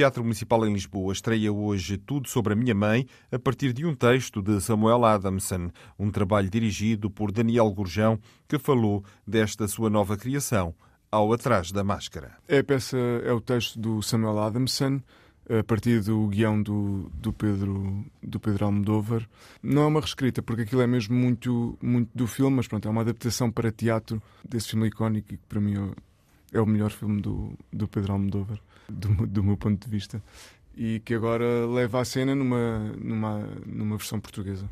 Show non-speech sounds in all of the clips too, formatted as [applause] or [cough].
Teatro Municipal em Lisboa estreia hoje Tudo sobre a Minha Mãe, a partir de um texto de Samuel Adamson, um trabalho dirigido por Daniel Gurjão, que falou desta sua nova criação, ao Atrás da Máscara. É a peça, é o texto do Samuel Adamson, a partir do guião do, do, Pedro, do Pedro Almodóvar. Não é uma reescrita, porque aquilo é mesmo muito, muito do filme, mas pronto, é uma adaptação para teatro desse filme icónico e que para mim é o melhor filme do, do Pedro Almodóvar do, do meu ponto de vista, e que agora leva a cena numa, numa, numa versão portuguesa.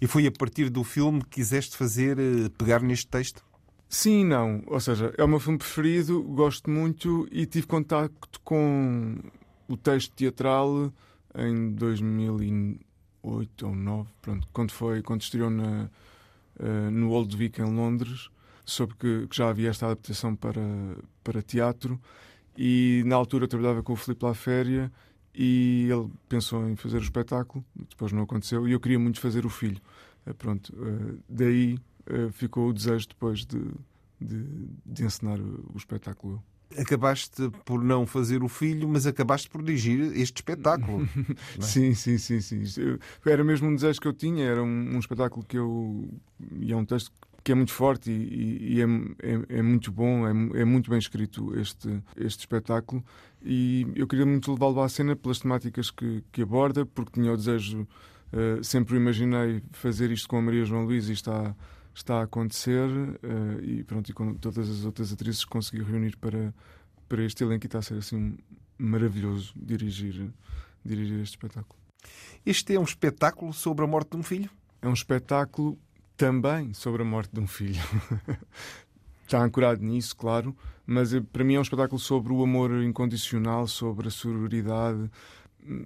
E foi a partir do filme que quiseste fazer, eh, pegar neste texto? Sim, não. Ou seja, é o meu filme preferido, gosto muito e tive contacto com o texto teatral em 2008 ou 2009, pronto, quando foi, quando estreou na, uh, no Old Vic em Londres, soube que, que, já havia esta adaptação para, para teatro e na altura eu trabalhava com o Filipe Laféria e ele pensou em fazer o espetáculo, depois não aconteceu, e eu queria muito fazer o filho. Eh, pronto, eh, daí eh, ficou o desejo depois de, de, de encenar o espetáculo. Acabaste por não fazer o filho, mas acabaste por dirigir este espetáculo. é? [laughs] Sim, sim, sim, sim. Era mesmo um desejo que eu tinha, era um, um espetáculo que eu. e é um texto que é muito forte e, e é, é, é, muito bom, é, é, muito bem escrito este, este espetáculo. E eu queria muito levá-lo à cena pelas temáticas que, que aborda, porque tinha o desejo, uh, sempre imaginei fazer isto com a Maria João Luís e está, está a acontecer. Uh, e pronto, e com todas as outras atrizes consegui reunir para, para este elenco e está a ser assim maravilhoso dirigir, dirigir este espetáculo. Este é um espetáculo sobre a morte de um filho? É um espetáculo também sobre a morte de um filho. [laughs] Está ancorado nisso, claro, mas eh, para mim é um espetáculo sobre o amor incondicional, sobre a sororidade,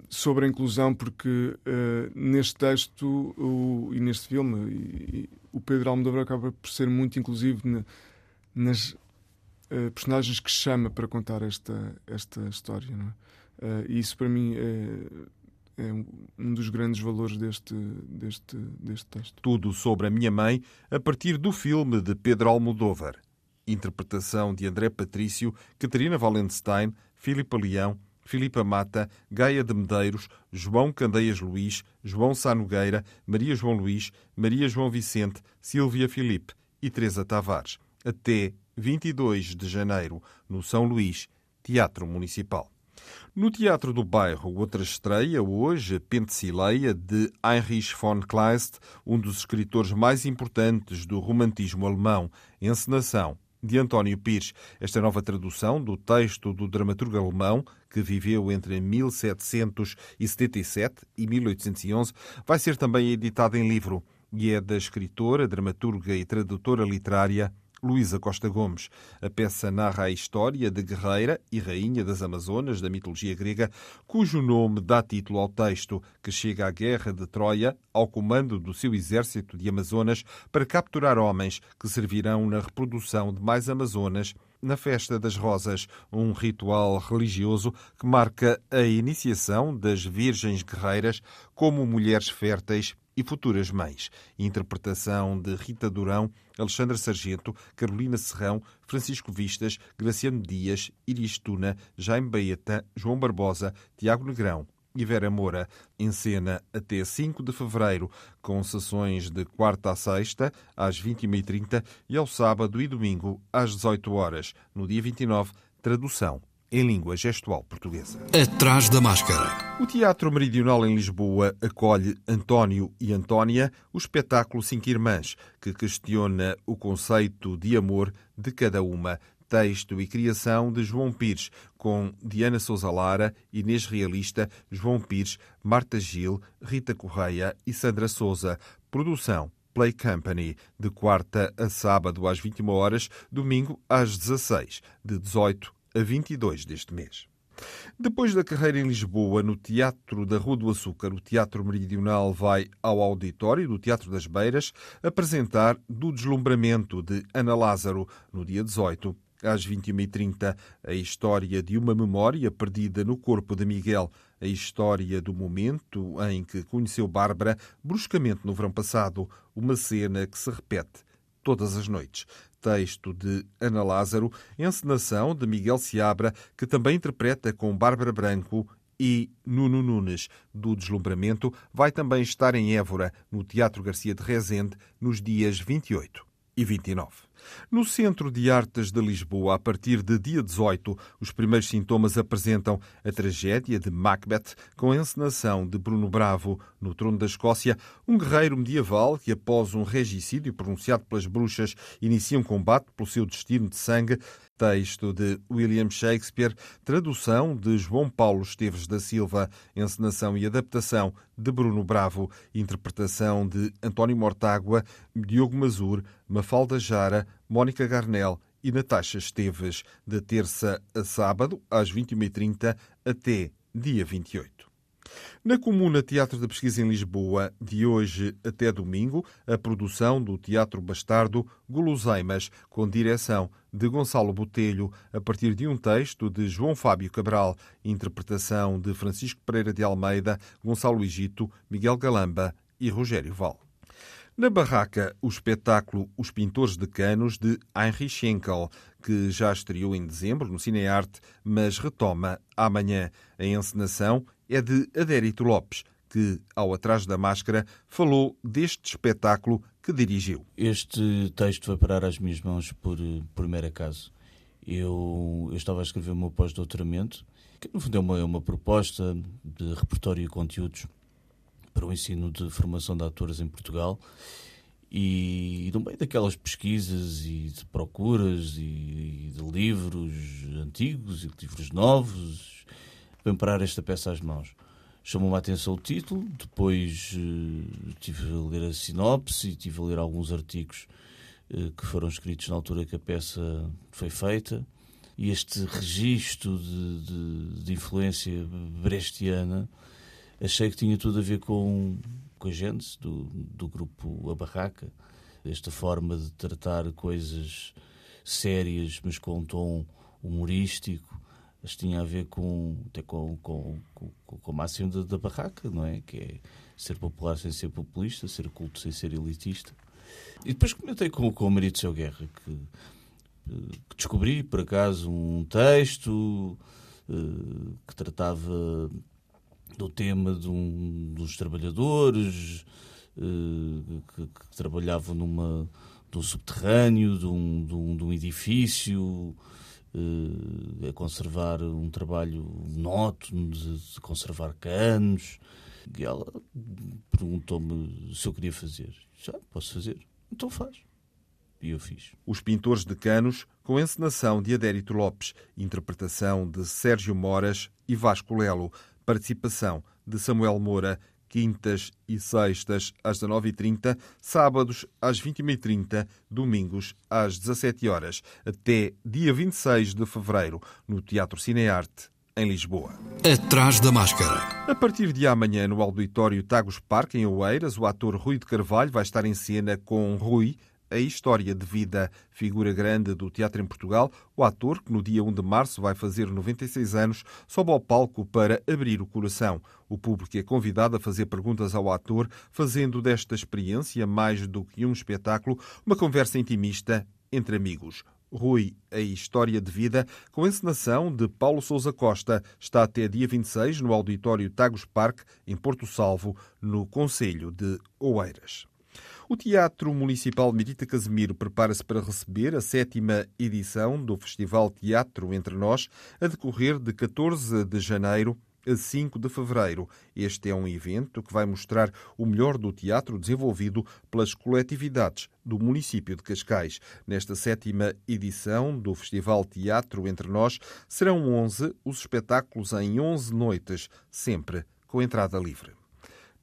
sobre a inclusão, porque uh, neste texto o, e neste filme e, e, o Pedro Almodóvar acaba por ser muito inclusivo na, nas uh, personagens que chama para contar esta, esta história. Não é? Uh, e isso para mim é é um dos grandes valores deste, deste, deste texto. Tudo sobre a minha mãe a partir do filme de Pedro Almodóvar. Interpretação de André Patrício, Catarina Valenstein, Filipe Leão, Filipa Mata, Gaia de Medeiros, João Candeias Luís, João Sá Nogueira, Maria João Luís, Maria João Vicente, Silvia Filipe e Teresa Tavares. Até 22 de janeiro, no São Luís, Teatro Municipal. No Teatro do Bairro, outra estreia hoje, Pentsileia, de Heinrich von Kleist, um dos escritores mais importantes do romantismo alemão, encenação de António Pires. Esta nova tradução do texto do dramaturgo alemão, que viveu entre 1777 e 1811, vai ser também editada em livro e é da escritora, dramaturga e tradutora literária Luísa Costa Gomes. A peça narra a história de guerreira e rainha das Amazonas da mitologia grega, cujo nome dá título ao texto, que chega à guerra de Troia ao comando do seu exército de Amazonas para capturar homens que servirão na reprodução de mais Amazonas na Festa das Rosas, um ritual religioso que marca a iniciação das virgens guerreiras como mulheres férteis e futuras mães. Interpretação de Rita Durão, Alexandra Sargento, Carolina Serrão, Francisco Vistas, Graciano Dias, Iris Tuna, Jaime Baeta, João Barbosa, Tiago Negrão e Vera Moura. Em cena até 5 de fevereiro, com sessões de quarta a sexta, às 21h30 e ao sábado e domingo, às 18 horas. No dia 29, tradução em língua gestual portuguesa. Atrás da máscara. O Teatro Meridional em Lisboa acolhe António e Antónia, o espetáculo Cinco Irmãs, que questiona o conceito de amor de cada uma. Texto e criação de João Pires, com Diana Souza Lara, Inês Realista, João Pires, Marta Gil, Rita Correia e Sandra Souza. Produção Play Company, de quarta a sábado às 21 horas, domingo às 16, de 18 a 22 deste mês. Depois da carreira em Lisboa, no Teatro da Rua do Açúcar, o Teatro Meridional vai ao auditório do Teatro das Beiras apresentar Do Deslumbramento de Ana Lázaro, no dia 18 às 21h30, a história de uma memória perdida no corpo de Miguel, a história do momento em que conheceu Bárbara bruscamente no verão passado, uma cena que se repete todas as noites. Texto de Ana Lázaro, encenação de Miguel Seabra, que também interpreta com Bárbara Branco e Nuno Nunes, do Deslumbramento, vai também estar em Évora, no Teatro Garcia de Rezende, nos dias 28 e 29. No Centro de Artes de Lisboa, a partir de dia 18, os primeiros sintomas apresentam a tragédia de Macbeth, com a encenação de Bruno Bravo no trono da Escócia, um guerreiro medieval que, após um regicídio pronunciado pelas bruxas, inicia um combate pelo seu destino de sangue Texto de William Shakespeare, tradução de João Paulo Esteves da Silva, encenação e adaptação de Bruno Bravo, interpretação de António Mortágua, Diogo Mazur, Mafalda Jara, Mónica Garnel e Natasha Esteves, de terça a sábado, às 21h30 até dia 28. Na Comuna Teatro da Pesquisa em Lisboa, de hoje até domingo, a produção do Teatro Bastardo Guloseimas, com direção de Gonçalo Botelho, a partir de um texto de João Fábio Cabral, interpretação de Francisco Pereira de Almeida, Gonçalo Egito, Miguel Galamba e Rogério Val. Na barraca, o espetáculo Os Pintores de Canos, de Heinrich Schenkel, que já estreou em dezembro no Cinearte, mas retoma amanhã. A encenação é de Adérito Lopes, que, ao Atrás da Máscara, falou deste espetáculo que dirigiu. Este texto vai parar às minhas mãos por, por mero acaso. Eu, eu estava a escrever o meu pós-doutoramento, que no fundo é uma, é uma proposta de repertório e conteúdos para o ensino de formação de atores em Portugal. E no meio daquelas pesquisas e de procuras e, e de livros antigos e livros novos, vem parar esta peça às mãos. Chamou-me a atenção o título, depois uh, tive a ler a sinopse e tive a ler alguns artigos uh, que foram escritos na altura que a peça foi feita. E este registro de, de, de influência brechtiana achei que tinha tudo a ver com, com a gente do, do grupo A Barraca, esta forma de tratar coisas sérias, mas com um tom humorístico, mas tinha a ver com, até com, com, com, com a da, da, barraca, não é? Que é ser popular sem ser populista, ser culto sem ser elitista. E depois comentei com, com o marido Seu Guerra que, que descobri, por acaso, um texto uh, que tratava do tema de um, dos trabalhadores uh, que, que, trabalhavam numa, num subterrâneo, de um, de um, de um edifício a conservar um trabalho monótono de, de conservar canos. E ela perguntou-me se eu queria fazer. Já, posso fazer. Então faz. E eu fiz. Os Pintores de Canos, com encenação de Adérito Lopes, interpretação de Sérgio Moras e Vasco Lelo, participação de Samuel Moura quintas e sextas às 19h30, sábados às 21h30, domingos às 17 horas até dia 26 de fevereiro, no Teatro Cinearte, em Lisboa. Atrás da máscara. A partir de amanhã, no auditório Tagus Parque, em Oeiras, o ator Rui de Carvalho vai estar em cena com Rui, a história de vida, figura grande do teatro em Portugal, o ator, que no dia 1 de março vai fazer 96 anos, sobe ao palco para abrir o coração. O público é convidado a fazer perguntas ao ator, fazendo desta experiência, mais do que um espetáculo, uma conversa intimista entre amigos. Rui, a história de vida, com encenação de Paulo Sousa Costa, está até dia 26 no auditório Tagus Park, em Porto Salvo, no Conselho de Oeiras. O Teatro Municipal Mirita Casemiro prepara-se para receber a sétima edição do Festival Teatro Entre Nós, a decorrer de 14 de janeiro a 5 de fevereiro. Este é um evento que vai mostrar o melhor do teatro desenvolvido pelas coletividades do município de Cascais. Nesta sétima edição do Festival Teatro Entre Nós, serão 11 os espetáculos em 11 noites, sempre com entrada livre.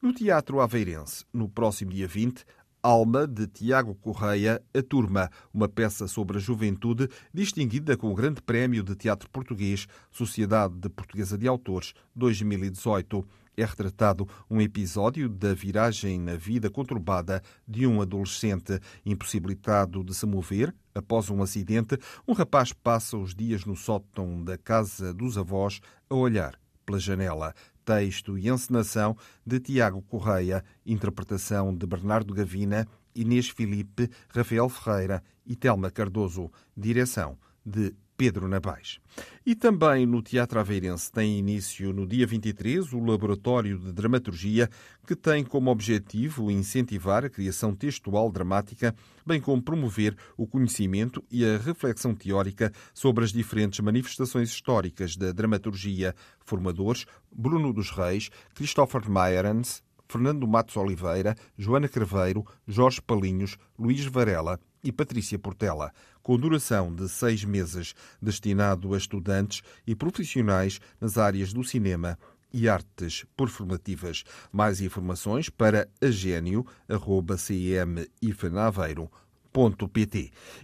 No Teatro Aveirense, no próximo dia 20, Alma, de Tiago Correia, A Turma, uma peça sobre a juventude distinguida com o Grande Prémio de Teatro Português, Sociedade de Portuguesa de Autores, 2018. É retratado um episódio da viragem na vida conturbada de um adolescente impossibilitado de se mover após um acidente. Um rapaz passa os dias no sótão da casa dos avós a olhar pela janela texto e encenação de Tiago Correia, interpretação de Bernardo Gavina, Inês Filipe, Rafael Ferreira e Telma Cardoso, direção de Pedro Nabais. E também no Teatro Aveirense tem início no dia 23 o Laboratório de Dramaturgia, que tem como objetivo incentivar a criação textual dramática, bem como promover o conhecimento e a reflexão teórica sobre as diferentes manifestações históricas da dramaturgia. Formadores Bruno dos Reis, Christopher Meyerens, Fernando Matos Oliveira, Joana Craveiro, Jorge Palinhos, Luís Varela e Patrícia Portela, com duração de seis meses, destinado a estudantes e profissionais nas áreas do cinema e artes performativas. Mais informações para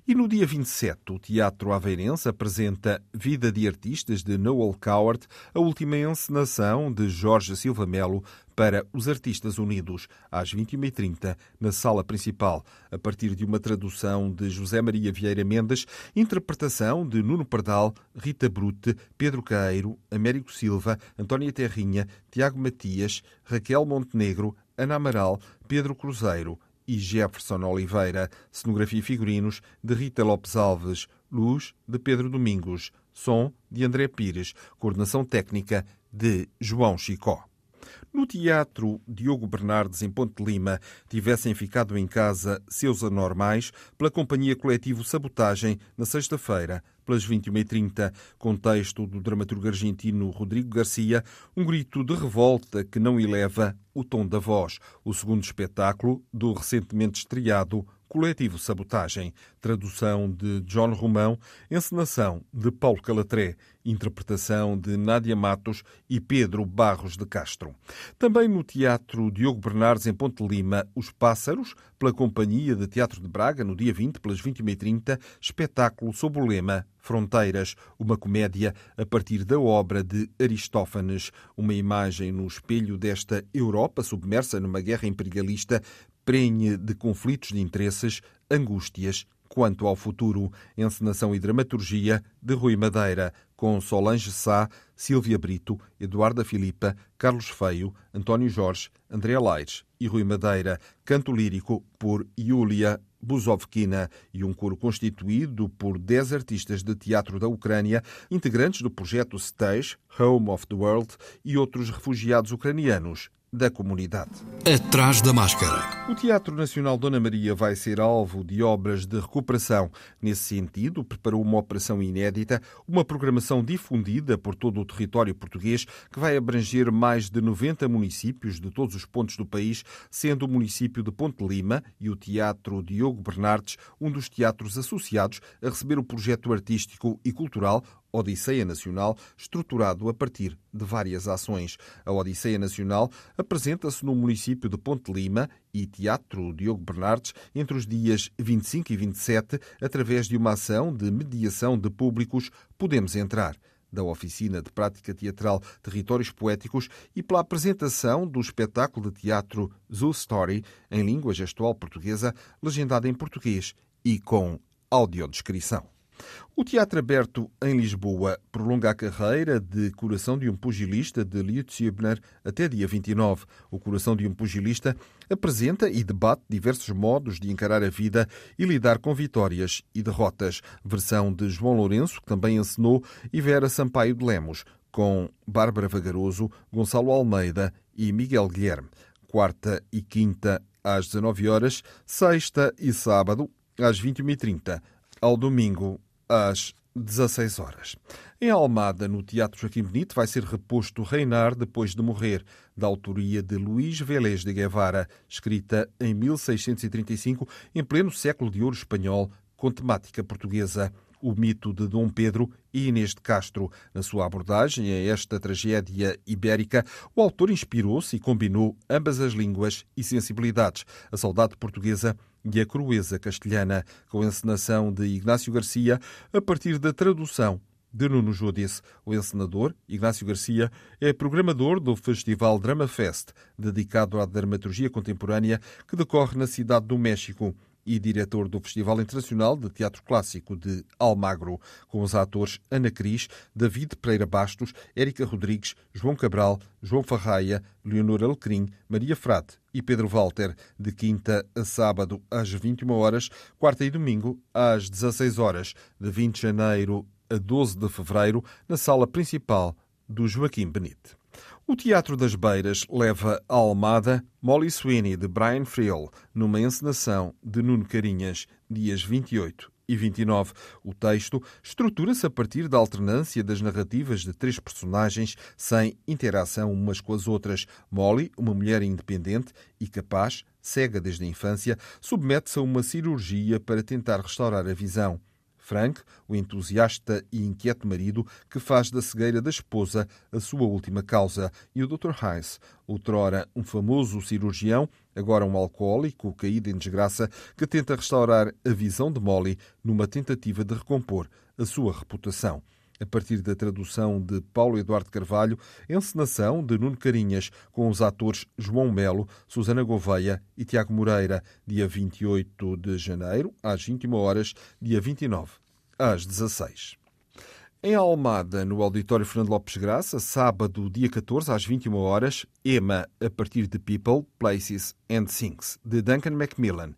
e no dia 27, o Teatro Aveirense apresenta Vida de Artistas de Noel Coward, a última encenação de Jorge Silva Melo para os Artistas Unidos, às 21h30, na sala principal, a partir de uma tradução de José Maria Vieira Mendes, interpretação de Nuno Pardal, Rita Brute, Pedro Caeiro, Américo Silva, Antónia Terrinha, Tiago Matias, Raquel Montenegro, Ana Amaral, Pedro Cruzeiro e Jefferson Oliveira, cenografia e figurinos de Rita Lopes Alves, luz de Pedro Domingos, som de André Pires, coordenação técnica de João Chicó. No Teatro Diogo Bernardes, em Ponte Lima, tivessem ficado em casa seus anormais pela Companhia Coletivo Sabotagem na sexta-feira, pelas 21h30, com texto do dramaturgo argentino Rodrigo Garcia, um grito de revolta que não eleva o tom da voz. O segundo espetáculo do recentemente estreado Coletivo Sabotagem, tradução de John Romão, encenação de Paulo Calatré, interpretação de Nádia Matos e Pedro Barros de Castro. Também no Teatro Diogo Bernardes, em Ponte Lima, Os Pássaros, pela Companhia de Teatro de Braga, no dia 20, pelas 21h30, espetáculo sob o lema Fronteiras, uma comédia a partir da obra de Aristófanes, uma imagem no espelho desta Europa submersa numa guerra imperialista prenhe de conflitos de interesses, angústias quanto ao futuro. Encenação e dramaturgia de Rui Madeira, com Solange Sá, Silvia Brito, Eduarda Filipa, Carlos Feio, António Jorge, André Laires e Rui Madeira. Canto lírico por Yulia Buzovkina e um coro constituído por dez artistas de teatro da Ucrânia, integrantes do projeto Stage, Home of the World e outros refugiados ucranianos da comunidade. Atrás da máscara. O Teatro Nacional Dona Maria vai ser alvo de obras de recuperação. Nesse sentido, preparou uma operação inédita, uma programação difundida por todo o território português que vai abranger mais de 90 municípios de todos os pontos do país, sendo o município de Ponte Lima e o Teatro Diogo Bernardes um dos teatros associados a receber o projeto artístico e cultural Odisseia Nacional, estruturado a partir de várias ações. A Odisseia Nacional apresenta-se no município de Ponte Lima e Teatro Diogo Bernardes entre os dias 25 e 27, através de uma ação de mediação de públicos Podemos Entrar da Oficina de Prática Teatral Territórios Poéticos e pela apresentação do espetáculo de teatro Zoo Story em língua gestual portuguesa, legendado em português e com audiodescrição. O Teatro Aberto em Lisboa prolonga a carreira de Coração de um Pugilista de Lietz Hübner até dia 29. O Coração de um Pugilista apresenta e debate diversos modos de encarar a vida e lidar com vitórias e derrotas. Versão de João Lourenço, que também ensinou, e Vera Sampaio de Lemos, com Bárbara Vagaroso, Gonçalo Almeida e Miguel Guilherme. Quarta e quinta às 19 horas, sexta e sábado às 21h30. Ao domingo às 16 horas. Em Almada, no Teatro Joaquim Benito, vai ser reposto Reinar depois de morrer, da autoria de Luís Vélez de Guevara, escrita em 1635, em pleno século de ouro espanhol, com temática portuguesa. O mito de Dom Pedro e Inês de Castro. Na sua abordagem a esta tragédia ibérica, o autor inspirou-se e combinou ambas as línguas e sensibilidades, a saudade portuguesa e a crueza castelhana, com a encenação de Ignácio Garcia a partir da tradução de Nuno Judice. O encenador, Ignácio Garcia, é programador do Festival Drama Fest, dedicado à dramaturgia contemporânea que decorre na cidade do México e diretor do Festival Internacional de Teatro Clássico de Almagro, com os atores Ana Cris, David Pereira Bastos, Érica Rodrigues, João Cabral, João Farraia, Leonor Alecrim, Maria Frate e Pedro Walter, de quinta a sábado às 21 horas, quarta e domingo às 16 horas, de 20 de janeiro a 12 de fevereiro, na sala principal do Joaquim Benite. O Teatro das Beiras leva a Almada Molly Sweeney, de Brian Friel, numa encenação de Nuno Carinhas, dias 28 e 29. O texto estrutura-se a partir da alternância das narrativas de três personagens sem interação umas com as outras. Molly, uma mulher independente e capaz, cega desde a infância, submete-se a uma cirurgia para tentar restaurar a visão. Frank, o entusiasta e inquieto marido que faz da cegueira da esposa a sua última causa, e o Dr. Heiss, outrora um famoso cirurgião, agora um alcoólico caído em desgraça, que tenta restaurar a visão de Molly numa tentativa de recompor a sua reputação. A partir da tradução de Paulo Eduardo Carvalho, encenação de Nuno Carinhas, com os atores João Melo, Susana Gouveia e Tiago Moreira, dia 28 de janeiro, às 21 horas, dia 29, às 16. Em Almada, no Auditório Fernando Lopes Graça, sábado, dia 14, às 21 horas, Emma, a partir de People, Places and Things, de Duncan Macmillan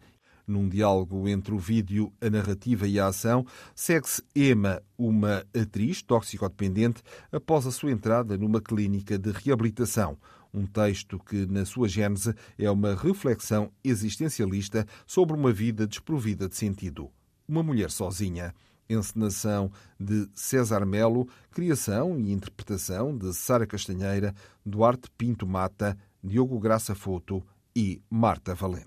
num diálogo entre o vídeo, a narrativa e a ação, segue-se Emma, uma atriz toxicodependente, após a sua entrada numa clínica de reabilitação. Um texto que, na sua gênese, é uma reflexão existencialista sobre uma vida desprovida de sentido. Uma mulher sozinha. Encenação de César Melo, criação e interpretação de Sara Castanheira, Duarte Pinto Mata, Diogo Graça Foto e Marta Valente.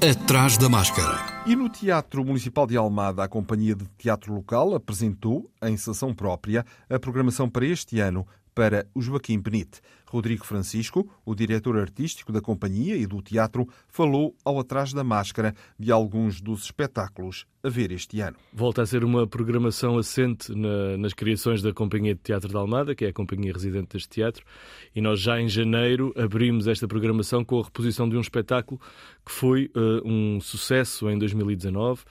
Atrás da máscara. E no Teatro Municipal de Almada, a Companhia de Teatro Local apresentou, em sessão própria, a programação para este ano para o Joaquim Benite. Rodrigo Francisco, o diretor artístico da companhia e do teatro, falou ao Atrás da Máscara de alguns dos espetáculos a ver este ano. Volta a ser uma programação assente na, nas criações da Companhia de Teatro da Almada, que é a companhia residente deste teatro, e nós já em janeiro abrimos esta programação com a reposição de um espetáculo que foi uh, um sucesso em 2019.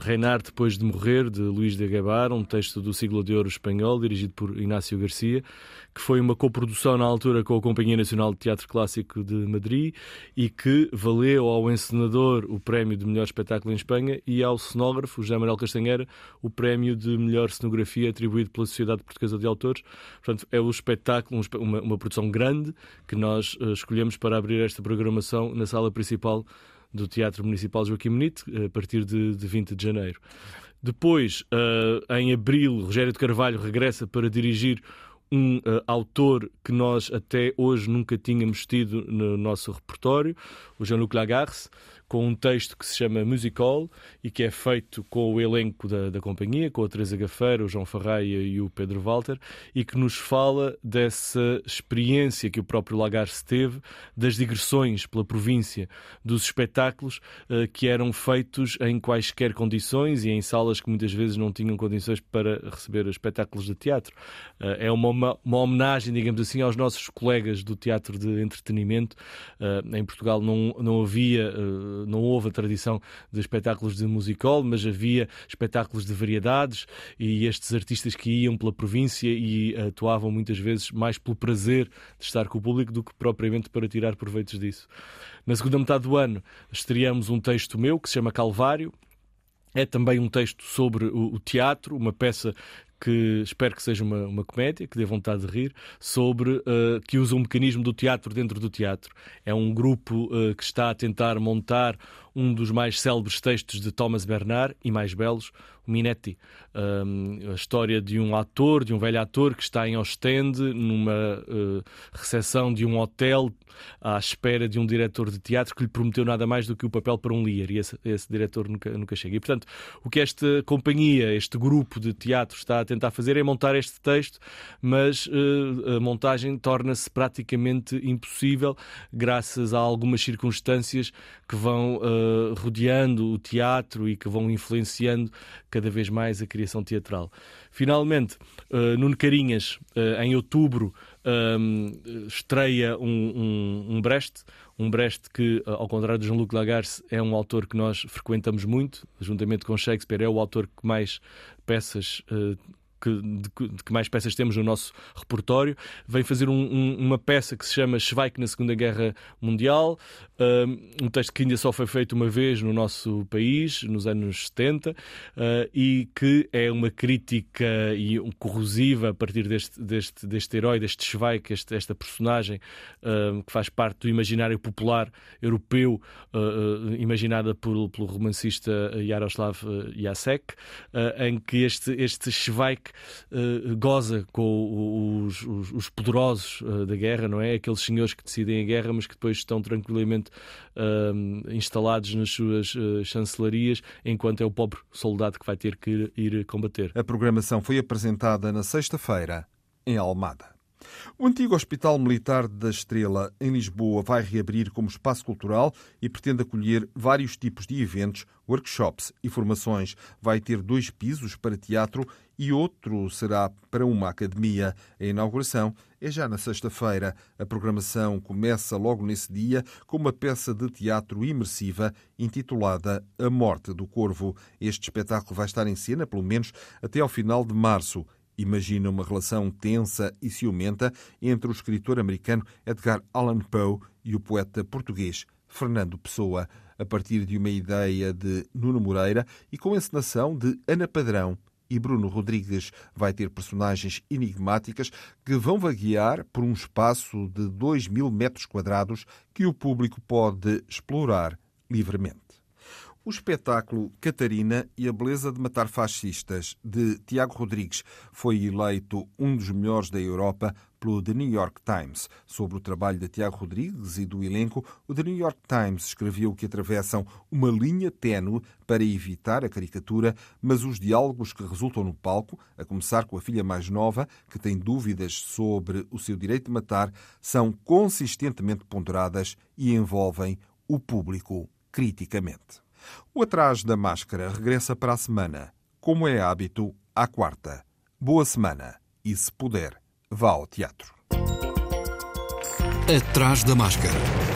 Reinar depois de morrer, de Luís de Guevara, um texto do siglo de ouro espanhol, dirigido por Inácio Garcia, que foi uma coprodução na altura com a Companhia Nacional de Teatro Clássico de Madrid e que valeu ao encenador o prémio de melhor espetáculo em Espanha e ao cenógrafo, José Manuel Castanheira, o prémio de melhor cenografia atribuído pela Sociedade Portuguesa de Autores. Portanto, é o espetáculo, uma, uma produção grande que nós uh, escolhemos para abrir esta programação na sala principal do Teatro Municipal Joaquim Benite, a partir de, de 20 de janeiro. Depois, uh, em abril, Rogério de Carvalho regressa para dirigir um uh, autor que nós até hoje nunca tínhamos tido no nosso repertório, o Jean-Luc Lagarce, com um texto que se chama Musical e que é feito com o elenco da, da companhia, com a Teresa Gafeira, o João Farraia e o Pedro Walter, e que nos fala dessa experiência que o próprio Lagarce teve, das digressões pela província, dos espetáculos uh, que eram feitos em quaisquer condições e em salas que muitas vezes não tinham condições para receber espetáculos de teatro. Uh, é uma, uma, homenagem, digamos assim, aos nossos colegas do teatro de entretenimento. Uh, em Portugal não, não havia não houve a tradição de espetáculos de musical, mas havia espetáculos de variedades e estes artistas que iam pela província e atuavam muitas vezes mais pelo prazer de estar com o público do que propriamente para tirar proveitos disso. Na segunda metade do ano estreamos um texto meu que se chama Calvário, é também um texto sobre o, teatro, uma peça que espero que seja uma, uma comédia, que dê vontade de rir, sobre uh, que usa um mecanismo do teatro dentro do teatro. É um grupo uh, que está a tentar montar um dos mais célebres textos de Thomas Bernard e mais belos, o Minetti. A história de um ator, de um velho ator que está em Ostende, numa uh, recepção de um hotel, à espera de um diretor de teatro que lhe prometeu nada mais do que o papel para um Lear, e esse, esse diretor nunca, nunca chega. E, portanto, o que esta companhia, este grupo de teatro está a tentar fazer é montar este texto, mas uh, a montagem torna-se praticamente impossível graças a algumas circunstâncias que vão uh, rodeando o teatro e que vão influenciando cada vez mais a criação teatral. Finalmente, uh, Nuno Carinhas, uh, em outubro, um, estreia um, um, um Brecht, um Brecht que, ao contrário de Jean-Luc Lagarce, é um autor que nós frequentamos muito, juntamente com Shakespeare, é o autor que mais peças uh, que, de, de, que mais peças temos no nosso repertório. Vem fazer um, um, uma peça que se chama Schweik na Segunda Guerra Mundial, um texto que ainda só foi feito uma vez no nosso país, nos anos 70, uh, e que é uma crítica e um corrosiva a partir deste, deste, deste herói, deste Schweik, este, esta personagem uh, que faz parte do imaginário popular europeu, uh, imaginada por, pelo romancista Jaroslav Jacek, em que este, este Schweik goza com os, os, os poderosos da guerra, não é? Aqueles senhores que decidem a guerra, mas que depois estão tranquilamente uh, instalados nas suas uh, chancelarias, enquanto é o pobre soldado que vai ter que ir, ir combater. A programação foi apresentada na sexta-feira em Almada. O antigo Hospital Militar da Estrela, em Lisboa, vai reabrir como espaço cultural e pretende acolher vários tipos de eventos, workshops e formações. Vai ter dois pisos para teatro e outro será para uma academia. A inauguração é já na sexta-feira. A programação começa logo nesse dia com uma peça de teatro imersiva intitulada A Morte do Corvo. Este espetáculo vai estar em cena pelo menos até ao final de março. Imagina uma relação tensa e ciumenta entre o escritor americano Edgar Allan Poe e o poeta português Fernando Pessoa, a partir de uma ideia de Nuno Moreira e com encenação de Ana Padrão e Bruno Rodrigues. Vai ter personagens enigmáticas que vão vaguear por um espaço de 2 mil metros quadrados que o público pode explorar livremente. O espetáculo Catarina e a Beleza de Matar Fascistas, de Tiago Rodrigues, foi eleito um dos melhores da Europa pelo The New York Times. Sobre o trabalho de Tiago Rodrigues e do elenco, o The New York Times escreveu que atravessam uma linha ténue para evitar a caricatura, mas os diálogos que resultam no palco, a começar com a filha mais nova, que tem dúvidas sobre o seu direito de matar, são consistentemente ponderadas e envolvem o público criticamente. O Atrás da Máscara regressa para a semana. Como é hábito, à quarta. Boa semana e, se puder, vá ao teatro. Atrás da Máscara.